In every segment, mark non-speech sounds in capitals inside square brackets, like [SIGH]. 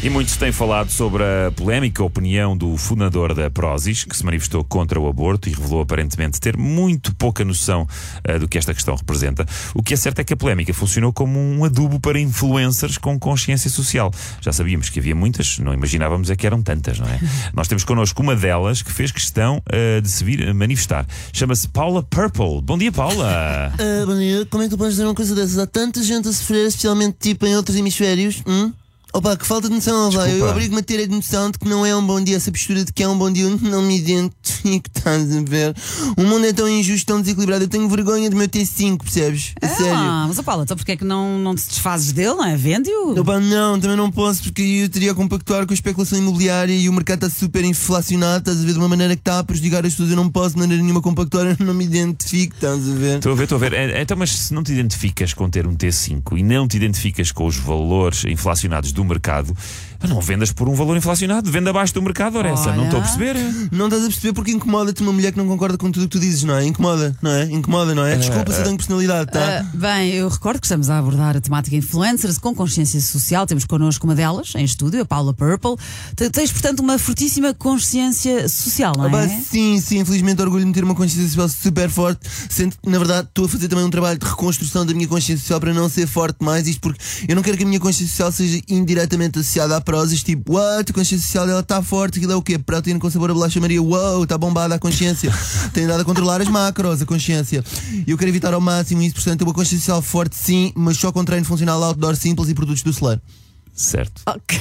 E muitos têm falado sobre a polémica opinião do fundador da Prozis, que se manifestou contra o aborto e revelou aparentemente ter muito pouca noção uh, do que esta questão representa. O que é certo é que a polémica funcionou como um adubo para influencers com consciência social. Já sabíamos que havia muitas, não imaginávamos é que eram tantas, não é? [LAUGHS] Nós temos connosco uma delas que fez questão uh, de se vir manifestar. Chama-se Paula Purple. Bom dia, Paula! Ah, bom dia. Como é que tu podes dizer uma coisa dessas? Há tanta gente a sofrer, especialmente tipo em outros hemisférios. Hum? Opa, que falta de noção, vai. Eu Desculpa. obrigo-me a ter a noção de que não é um bom dia. Essa postura de que é um bom dia, eu não me identifico, [LAUGHS] estás a ver? O mundo é tão injusto, tão desequilibrado. Eu tenho vergonha do meu T5, percebes? A sério. Ah, mas ó Paula, então porquê é que não, não te desfazes dele, não é? Vende-o. Opa, não, também não posso, porque eu teria a compactuar com a especulação imobiliária e o mercado está super inflacionado, estás a ver? De uma maneira que está a prejudicar as pessoas. Eu não posso de maneira nenhuma compactuar, eu não me identifico, estás a ver? Estou a ver, estou a ver. É, Então, mas se não te identificas com ter um T5 e não te identificas com os valores inflacionados do mercado, não vendas por um valor inflacionado, venda abaixo do mercado, ora essa. Não estou a perceber. Não estás a perceber porque incomoda-te uma mulher que não concorda com tudo o que tu dizes, não é? Incomoda, não é? Incomoda, não é? Desculpa se eu tenho personalidade, tá? Ah, bem, eu recordo que estamos a abordar a temática influencers com consciência social. Temos connosco uma delas em estúdio, a Paula Purple. Te- Tens, portanto, uma fortíssima consciência social, não é? sim, sim, infelizmente orgulho-me de ter uma consciência social super forte, sendo que, na verdade, estou a fazer também um trabalho de reconstrução da minha consciência social para não ser forte mais, isto porque eu não quero que a minha consciência social seja indiretamente associada à prosas, tipo, what, a consciência social dela está forte, aquilo é o quê? Proteína com sabor a bolacha Maria, uau, está bombada a consciência, [LAUGHS] tem dado a controlar as macros, a consciência. E eu quero evitar ao máximo isso, portanto, uma consciência social forte sim, mas só com treino funcional outdoor simples e produtos do celular. Certo. Ok.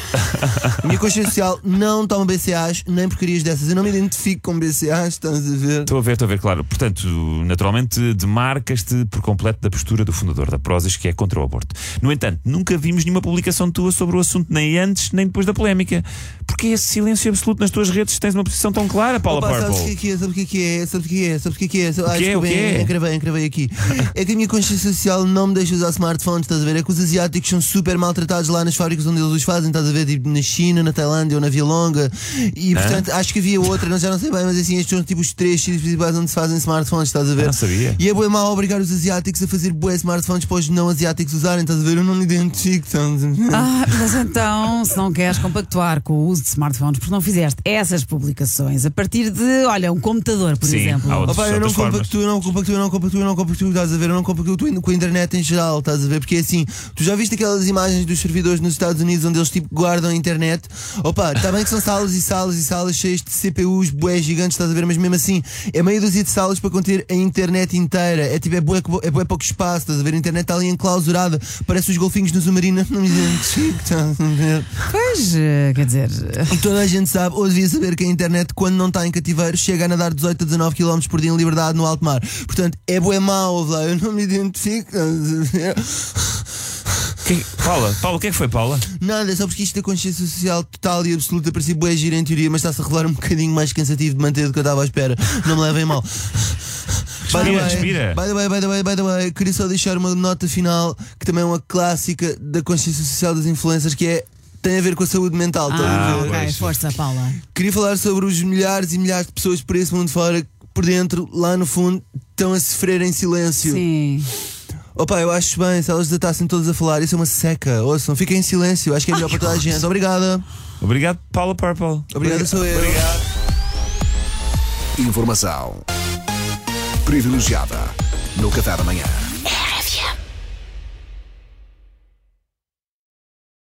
A [LAUGHS] minha consciência social não toma BCAs, nem porcarias dessas. Eu não me identifico com BCAs, estás a ver? Estou a ver, estou a ver, claro. Portanto, naturalmente, demarcas-te por completo da postura do fundador da Prozis, que é contra o aborto. No entanto, nunca vimos nenhuma publicação tua sobre o assunto, nem antes, nem depois da polémica. Porque é esse silêncio absoluto nas tuas redes? Tens uma posição tão clara, Paula Opa, sabes o Purple? que é que é? Sabes o que é que é? Sabes o que é? Sabes o que é que é? Sabes- que é? O desculpa, que é? Encravei, encravei aqui. É que a minha consciência social não me deixa usar smartphones, estás a ver? É que os asiáticos são super maltratados lá nas fábricas onde eles os fazem, estás a ver? Tipo na China, na Tailândia ou na Via Longa. E portanto, acho que havia outra, não, já não sei bem, mas assim, estes são tipo os três sítios principais onde se fazem smartphones, estás a ver? Não sabia. E é bem mal obrigar os asiáticos a fazer bué smartphones para os não asiáticos usarem, estás a ver? Eu não me identifico, estás a ver? Ah, mas então, se não queres compactuar com o uso de smartphones, porque não fizeste essas publicações a partir de, olha, um computador, por Sim, exemplo. há outros- Opa, eu não compactuo, eu não compactuo, eu não compactuo, eu não compactuo, estás a ver? Eu não compactuo com a internet em geral, estás a ver? Porque é assim, tu já viste aquelas imagens dos servidores nos Estados Unidos onde eles tipo guardam a internet? Opa, está bem que são salas e salas e salas cheias de CPUs, bué gigantes, estás a ver? Mas mesmo assim, é meia dúzia de salas para conter a internet inteira. É tipo, é bué, é bué pouco espaço, estás a ver? A internet está ali enclausurada, parece os golfinhos no submarino, não me identifico, estás a ver? Pois, eh, quer dizer, E toda a gente sabe, ou devia saber que a internet, quando não está em cativeiro, chega a nadar 18 a 19 km por dia em liberdade no alto mar. Portanto, é bué mau, eu não me identifico. Que- Paula, Paula, o que é que foi, Paula? Nada, é só porque isto da consciência social total e absoluta parecia bué gira em teoria, mas está-se a revelar um bocadinho mais cansativo de manter do que eu estava à espera. Não me levem mal. By the Respira, way, respira. By the way, by the way, by the way, queria só deixar uma nota final que também é uma clássica da consciência social das influências que é tem a ver com a saúde mental. ah, ver? ok, pois. força, Paula. Queria falar sobre os milhares e milhares de pessoas por esse mundo fora que, por dentro, lá no fundo, estão a sofrer em silêncio. Sim. Opa, eu acho bem, se elas estassem todas a falar, isso é uma seca. Ouçam, fiquem em silêncio, acho que é melhor para toda a gente. Obrigada. Obrigado, Paula Purple. Obrigada, sou eu. Informação privilegiada no Café da manhã. RFM.